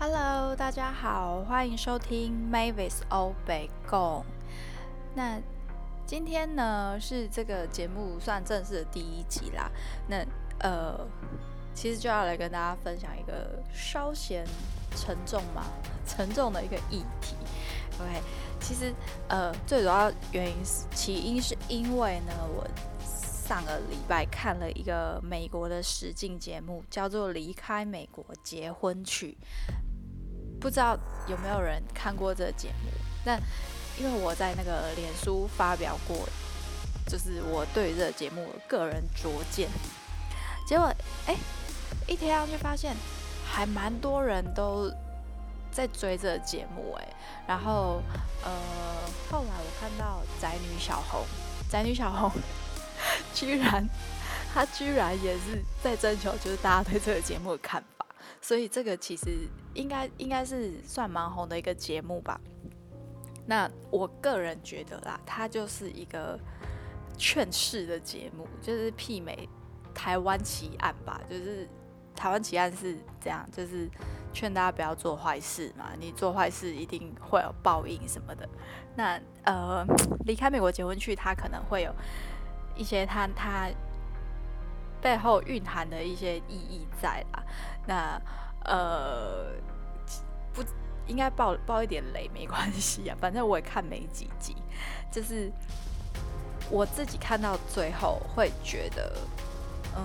Hello，大家好，欢迎收听 Mavis 欧北共。那今天呢是这个节目算正式的第一集啦。那呃，其实就要来跟大家分享一个稍显沉重嘛，沉重的一个议题。OK，其实呃，最主要原因是起因是因为呢，我上个礼拜看了一个美国的实境节目，叫做《离开美国结婚去》。不知道有没有人看过这个节目？那因为我在那个脸书发表过，就是我对这个节目个人拙见。结果哎，一贴上去发现还蛮多人都在追这个节目哎。然后呃，后来我看到宅女小红，宅女小红 居然她居然也是在征求，就是大家对这个节目的看法。所以这个其实应该应该是算蛮红的一个节目吧。那我个人觉得啦，它就是一个劝世的节目，就是媲美台湾奇案吧。就是台湾奇案是这样，就是劝大家不要做坏事嘛，你做坏事一定会有报应什么的。那呃，离开美国结婚去，他可能会有一些他他背后蕴含的一些意义在啦。那呃，不应该爆爆一点雷没关系啊，反正我也看没几集，就是我自己看到最后会觉得，嗯，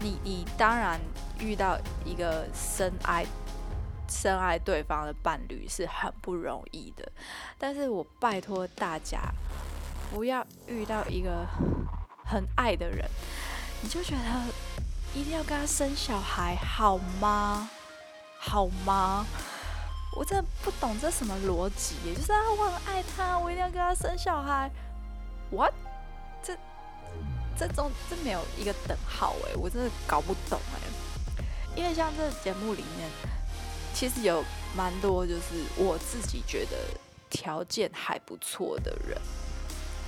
你你当然遇到一个深爱深爱对方的伴侣是很不容易的，但是我拜托大家不要遇到一个很爱的人，你就觉得。一定要跟他生小孩好吗？好吗？我真的不懂这什么逻辑，也就是啊，我很爱他，我一定要跟他生小孩。What？这这中这没有一个等号哎，我真的搞不懂哎。因为像这节目里面，其实有蛮多就是我自己觉得条件还不错的人，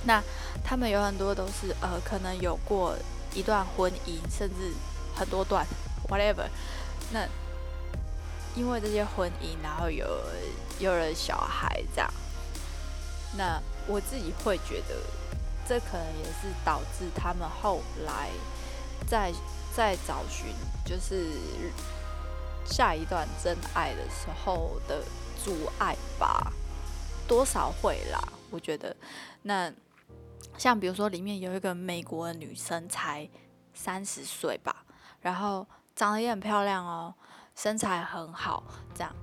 那他们有很多都是呃，可能有过一段婚姻，甚至。很多段，whatever，那因为这些婚姻，然后有有了小孩这样，那我自己会觉得，这可能也是导致他们后来在在找寻就是下一段真爱的时候的阻碍吧，多少会啦，我觉得。那像比如说里面有一个美国的女生，才三十岁吧。然后长得也很漂亮哦，身材很好，这样。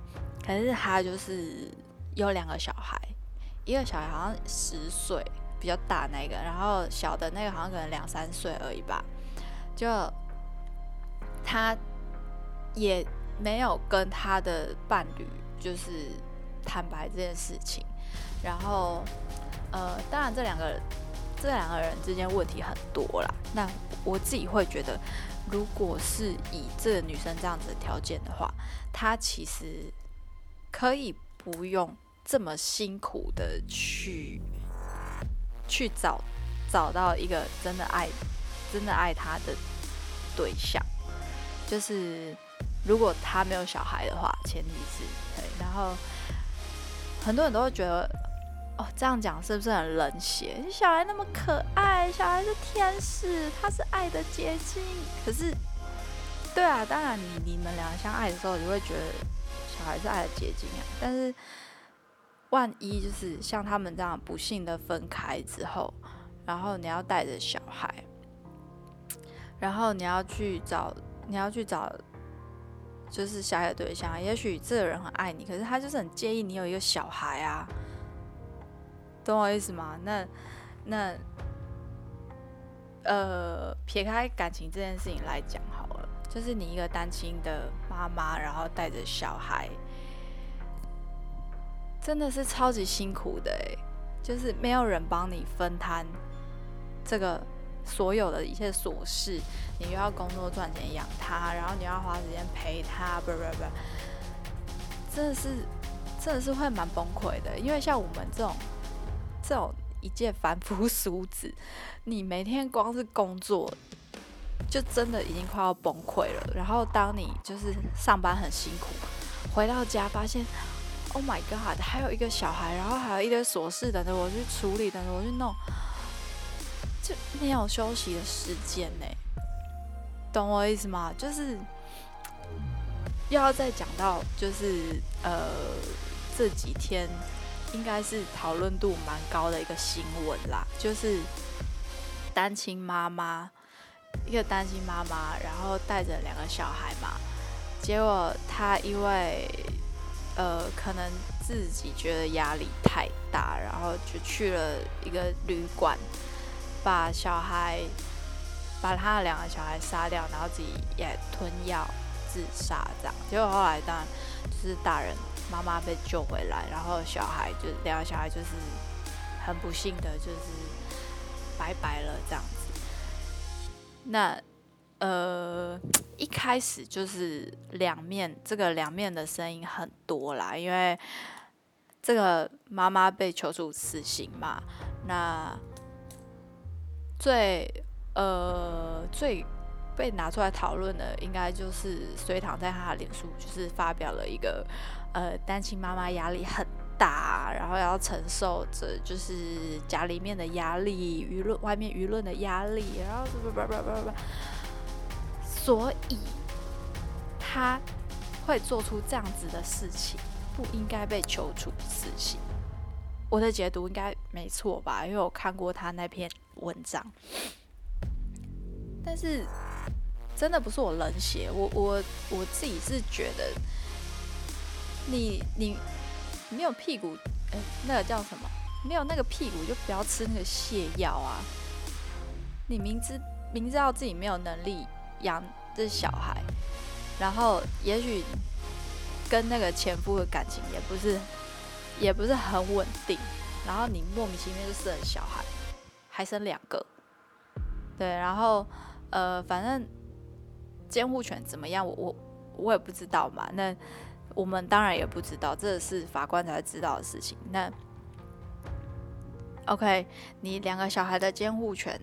可是她就是有两个小孩，一个小孩好像十岁，比较大那个，然后小的那个好像可能两三岁而已吧。就她也没有跟她的伴侣就是坦白这件事情。然后呃，当然这两个这两个人之间问题很多啦。那我自己会觉得。如果是以这个女生这样子的条件的话，她其实可以不用这么辛苦的去去找找到一个真的爱真的爱她的对象。就是如果她没有小孩的话，前提是对。然后很多人都会觉得。哦，这样讲是不是很冷血？小孩那么可爱，小孩是天使，他是爱的结晶。可是，对啊，当然你你们两个相爱的时候，你会觉得小孩是爱的结晶啊。但是，万一就是像他们这样不幸的分开之后，然后你要带着小孩，然后你要去找你要去找就是下一个对象，也许这个人很爱你，可是他就是很介意你有一个小孩啊。懂我意思吗？那那呃，撇开感情这件事情来讲好了，就是你一个单亲的妈妈，然后带着小孩，真的是超级辛苦的诶，就是没有人帮你分摊这个所有的一切琐事，你又要工作赚钱养他，然后你要花时间陪他，不不不，真的是真的是会蛮崩溃的，因为像我们这种。这种一介凡夫俗子，你每天光是工作就真的已经快要崩溃了。然后当你就是上班很辛苦，回到家发现，Oh my God，还有一个小孩，然后还有一堆琐事等着我去处理，等着我去弄，就没有休息的时间呢。懂我意思吗？就是又要再讲到，就是呃这几天应该是讨论度蛮高的一个新闻啦，就是单亲妈妈，一个单亲妈妈，然后带着两个小孩嘛，结果她因为呃可能自己觉得压力太大，然后就去了一个旅馆，把小孩。把他的两个小孩杀掉，然后自己也吞药自杀，这样。结果后来当然就是大人妈妈被救回来，然后小孩就两个小孩就是很不幸的，就是拜拜了这样子。那呃一开始就是两面，这个两面的声音很多啦，因为这个妈妈被求处死刑嘛，那最。呃，最被拿出来讨论的，应该就是隋唐在他的脸书，就是发表了一个，呃，单亲妈妈压力很大，然后要承受着就是家里面的压力、舆论、外面舆论的压力，然后不不不不不不，所以他会做出这样子的事情，不应该被求处死刑。我的解读应该没错吧？因为我看过他那篇文章。但是真的不是我冷血，我我我自己是觉得，你你没有屁股，哎，那个叫什么？没有那个屁股就不要吃那个泻药啊！你明知明知道自己没有能力养这小孩，然后也许跟那个前夫的感情也不是也不是很稳定，然后你莫名其妙就生了小孩，还生两个，对，然后。呃，反正监护权怎么样，我我我也不知道嘛。那我们当然也不知道，这是法官才知道的事情。那 OK，你两个小孩的监护权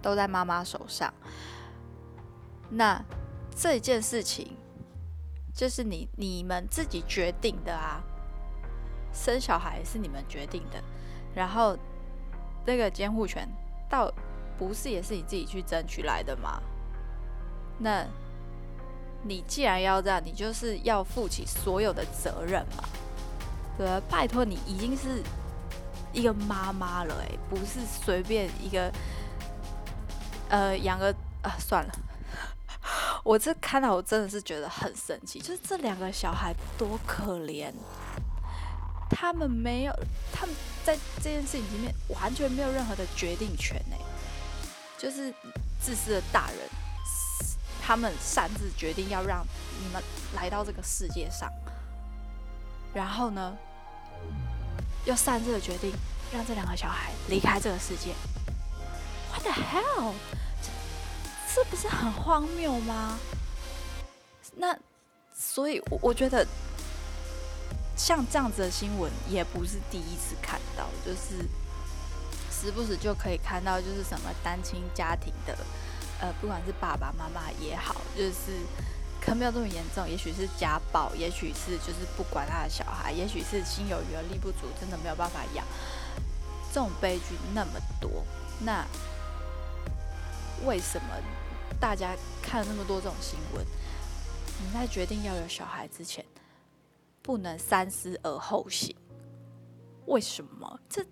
都在妈妈手上，那这件事情就是你你们自己决定的啊。生小孩是你们决定的，然后这个监护权到。不是，也是你自己去争取来的吗？那，你既然要这样，你就是要负起所有的责任嘛？对拜托，你已经是一个妈妈了，哎，不是随便一个，呃，养个啊，算了，我这看到我真的是觉得很生气，就是这两个小孩多可怜，他们没有，他们在这件事情里面完全没有任何的决定权，哎。就是自私的大人，他们擅自决定要让你们来到这个世界上，然后呢，又擅自的决定让这两个小孩离开这个世界。What the hell？这不是很荒谬吗？那所以，我我觉得像这样子的新闻也不是第一次看到，就是。时不时就可以看到，就是什么单亲家庭的，呃，不管是爸爸妈妈也好，就是可能没有这么严重，也许是家暴，也许是就是不管他的小孩，也许是心有余而力不足，真的没有办法养，这种悲剧那么多，那为什么大家看了那么多这种新闻，你在决定要有小孩之前，不能三思而后行？为什么？这？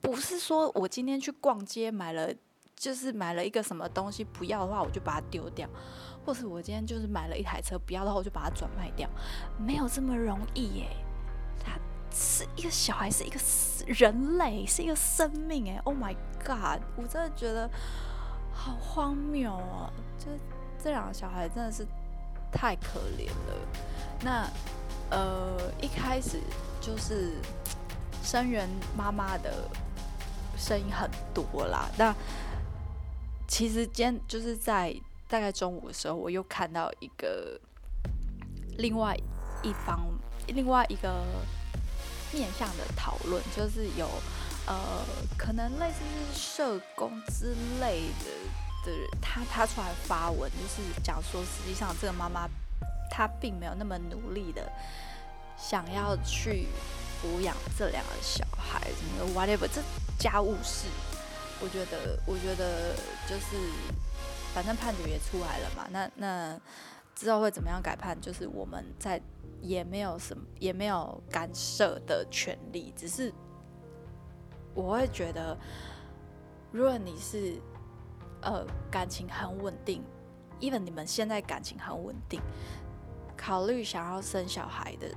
不是说我今天去逛街买了，就是买了一个什么东西不要的话，我就把它丢掉；或是我今天就是买了一台车不要的话，我就把它转卖掉。没有这么容易耶！他是一个小孩，是一个人类，是一个生命哎！Oh my god！我真的觉得好荒谬啊！就这两个小孩真的是太可怜了。那呃，一开始就是生源妈妈的。声音很多啦，那其实今天就是在大概中午的时候，我又看到一个另外一方另外一个面向的讨论，就是有呃可能类似是社工之类的的人，他他出来发文，就是讲说，实际上这个妈妈她并没有那么努力的想要去抚养这两个小孩，什么 whatever，这家务事，我觉得，我觉得就是，反正判决也出来了嘛，那那之后会怎么样改判，就是我们在也没有什么，也没有干涉的权利，只是我会觉得，如果你是。呃，感情很稳定，even 你们现在感情很稳定，考虑想要生小孩的，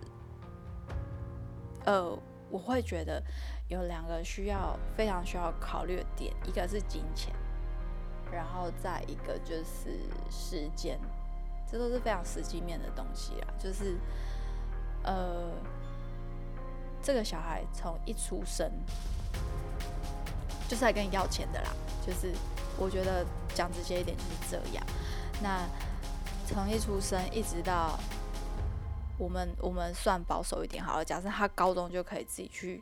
呃，我会觉得有两个需要非常需要考虑的点，一个是金钱，然后再一个就是时间，这都是非常实际面的东西啦。就是呃，这个小孩从一出生就是来跟你要钱的啦，就是。我觉得讲直接一点就是这样。那从一出生一直到我们我们算保守一点好了，假设他高中就可以自己去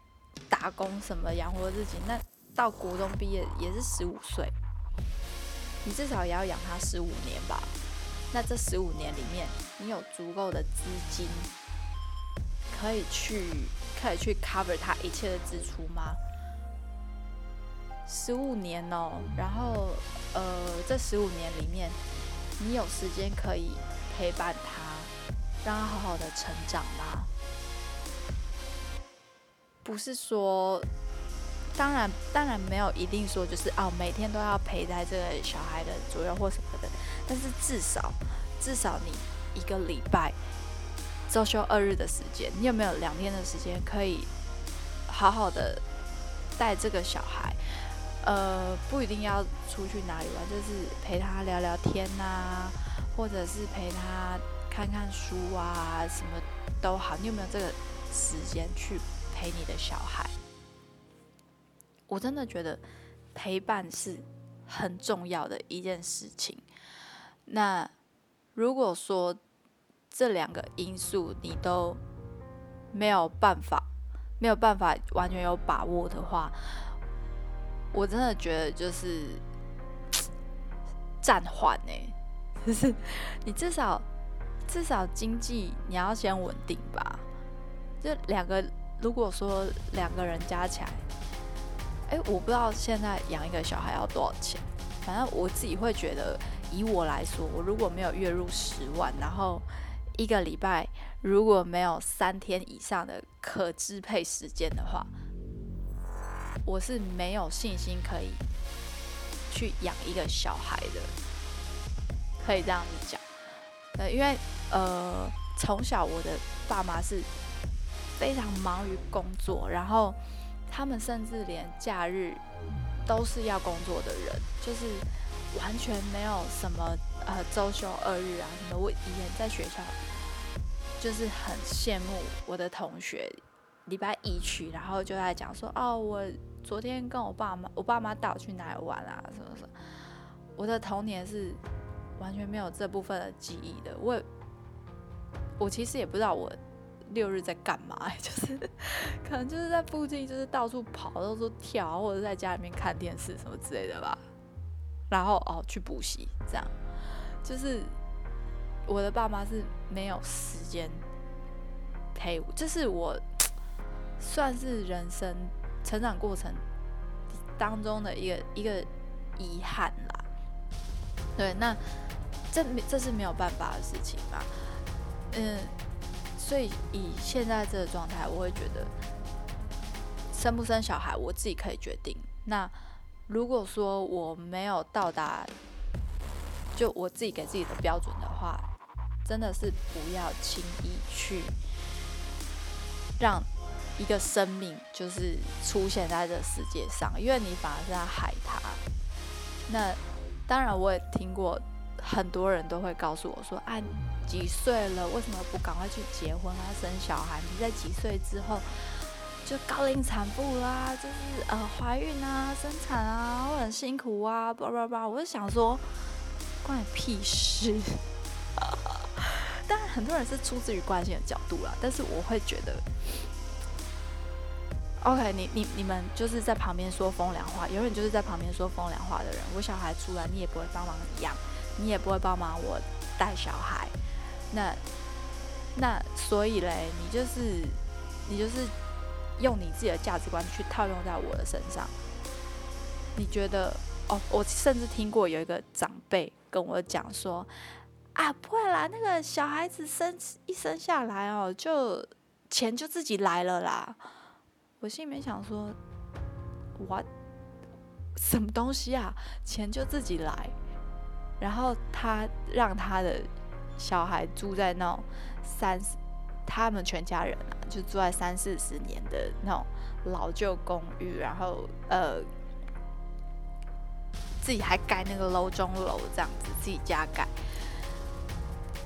打工什么养活自己，那到国中毕业也是十五岁，你至少也要养他十五年吧？那这十五年里面，你有足够的资金可以去可以去 cover 他一切的支出吗？十五年哦，然后呃，这十五年里面，你有时间可以陪伴他，让他好好的成长吗？不是说，当然当然没有一定说就是哦，每天都要陪在这个小孩的左右或什么的，但是至少至少你一个礼拜周休二日的时间，你有没有两天的时间可以好好的带这个小孩？呃，不一定要出去哪里玩，就是陪他聊聊天呐，或者是陪他看看书啊，什么都好。你有没有这个时间去陪你的小孩？我真的觉得陪伴是很重要的一件事情。那如果说这两个因素你都没有办法，没有办法完全有把握的话，我真的觉得就是暂缓呢，就是你至少至少经济你要先稳定吧。这两个如果说两个人加起来，哎，我不知道现在养一个小孩要多少钱。反正我自己会觉得，以我来说，我如果没有月入十万，然后一个礼拜如果没有三天以上的可支配时间的话。我是没有信心可以去养一个小孩的，可以这样子讲。呃，因为呃，从小我的爸妈是非常忙于工作，然后他们甚至连假日都是要工作的人，就是完全没有什么呃周休二日啊什么。我以前在学校就是很羡慕我的同学，礼拜一去，然后就在讲说哦我。昨天跟我爸妈，我爸妈带我去哪里玩啊？什么什么？我的童年是完全没有这部分的记忆的。我我其实也不知道我六日在干嘛，就是可能就是在附近，就是到处跑，到处跳，或者在家里面看电视什么之类的吧。然后哦，去补习，这样就是我的爸妈是没有时间陪我，这是我算是人生。成长过程当中的一个一个遗憾啦，对，那这这是没有办法的事情嘛，嗯，所以以现在这个状态，我会觉得生不生小孩我自己可以决定。那如果说我没有到达就我自己给自己的标准的话，真的是不要轻易去让。一个生命就是出现在这世界上，因为你反而是在害他。那当然，我也听过很多人都会告诉我说：“啊，几岁了，为什么不赶快去结婚啊，生小孩？你在几岁之后就高龄产妇啦，就是呃怀孕啊、生产啊，会很辛苦啊，叭叭叭。”我就想说，关你屁事！当然，很多人是出自于关心的角度啦，但是我会觉得。OK，你你你们就是在旁边说风凉话，有人就是在旁边说风凉话的人。我小孩出来，你也不会帮忙养，你也不会帮忙我带小孩。那那所以嘞，你就是你就是用你自己的价值观去套用在我的身上。你觉得哦？我甚至听过有一个长辈跟我讲说啊，不会啦，那个小孩子生一生下来哦，就钱就自己来了啦。我心里面想说，what 什么东西啊？钱就自己来，然后他让他的小孩住在那种三，他们全家人啊，就住在三四十年的那种老旧公寓，然后呃，自己还盖那个楼中楼这样子，自己家盖，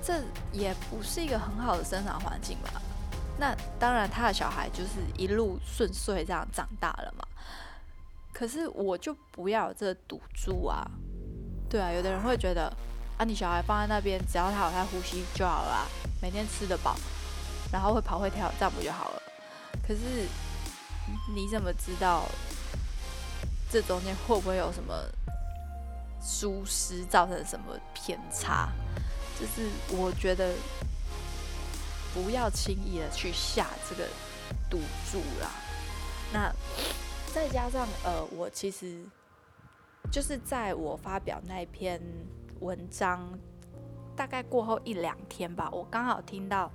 这也不是一个很好的生长环境吧？那当然，他的小孩就是一路顺遂这样长大了嘛。可是我就不要这赌注啊！对啊，有的人会觉得啊，你小孩放在那边，只要他有在呼吸就好了，每天吃得饱，然后会跑会跳，这样不就好了？可是你怎么知道这中间会不会有什么疏失，造成什么偏差？就是我觉得。不要轻易的去下这个赌注啦。那再加上呃，我其实就是在我发表那篇文章大概过后一两天吧，我刚好听到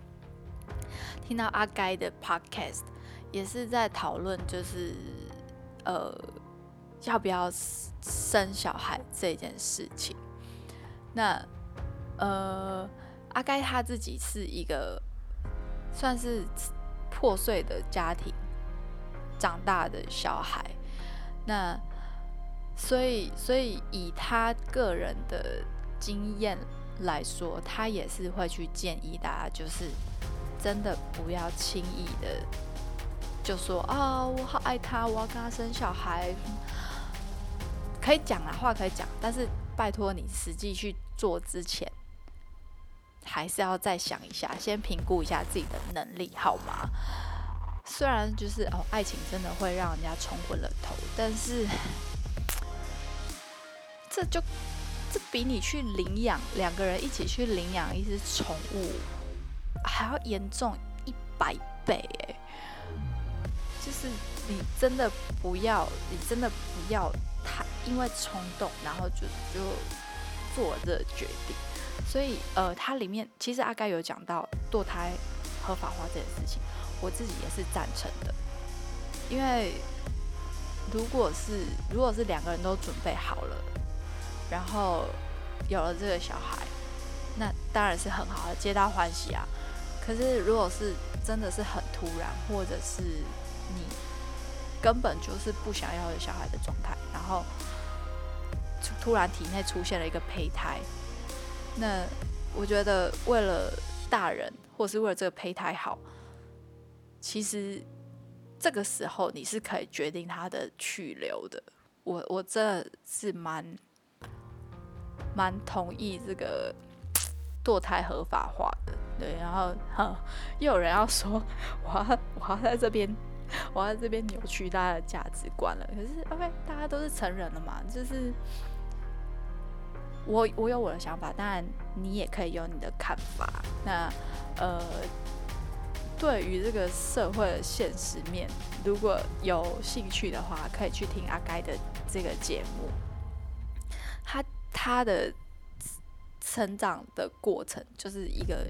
听到阿该的 podcast，也是在讨论就是呃要不要生小孩这件事情。那呃阿该他自己是一个。算是破碎的家庭长大的小孩，那所以所以以他个人的经验来说，他也是会去建议大家，就是真的不要轻易的就说啊，我好爱他，我要跟他生小孩。可以讲啊，话可以讲，但是拜托你实际去做之前。还是要再想一下，先评估一下自己的能力，好吗？虽然就是哦，爱情真的会让人家冲昏了头，但是这就这比你去领养两个人一起去领养一只宠物还要严重一百倍哎！就是你真的不要，你真的不要太因为冲动，然后就就做这决定。所以，呃，它里面其实阿该有讲到堕胎合法化这件事情，我自己也是赞成的。因为如果是如果是两个人都准备好了，然后有了这个小孩，那当然是很好的，皆大欢喜啊。可是如果是真的是很突然，或者是你根本就是不想要有小孩的状态，然后突然体内出现了一个胚胎。那我觉得，为了大人，或是为了这个胚胎好，其实这个时候你是可以决定他的去留的。我我这是蛮蛮同意这个 堕胎合法化的。对，然后哈，又有人要说，我要我要在这边，我要在这边扭曲大家的价值观了。可是，OK，大家都是成人了嘛，就是。我我有我的想法，当然你也可以有你的看法。那呃，对于这个社会的现实面，如果有兴趣的话，可以去听阿该的这个节目。他的成长的过程就是一个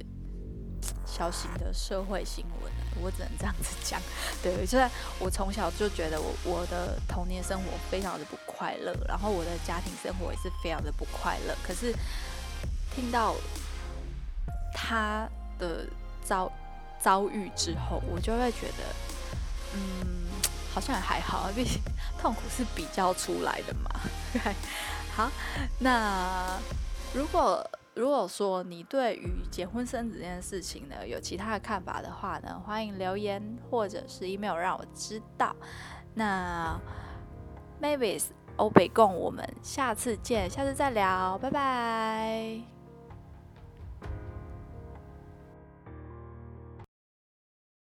小型的社会新闻。我只能这样子讲，对，就是我从小就觉得我我的童年生活非常的不快乐，然后我的家庭生活也是非常的不快乐。可是听到他的遭遭遇之后，我就会觉得，嗯，好像还好，毕竟痛苦是比较出来的嘛。对好，那如果。如果说你对于结婚生子这件事情呢有其他的看法的话呢，欢迎留言或者是 email 让我知道。那 Mavis 欧北共，我们下次见，下次再聊，拜拜。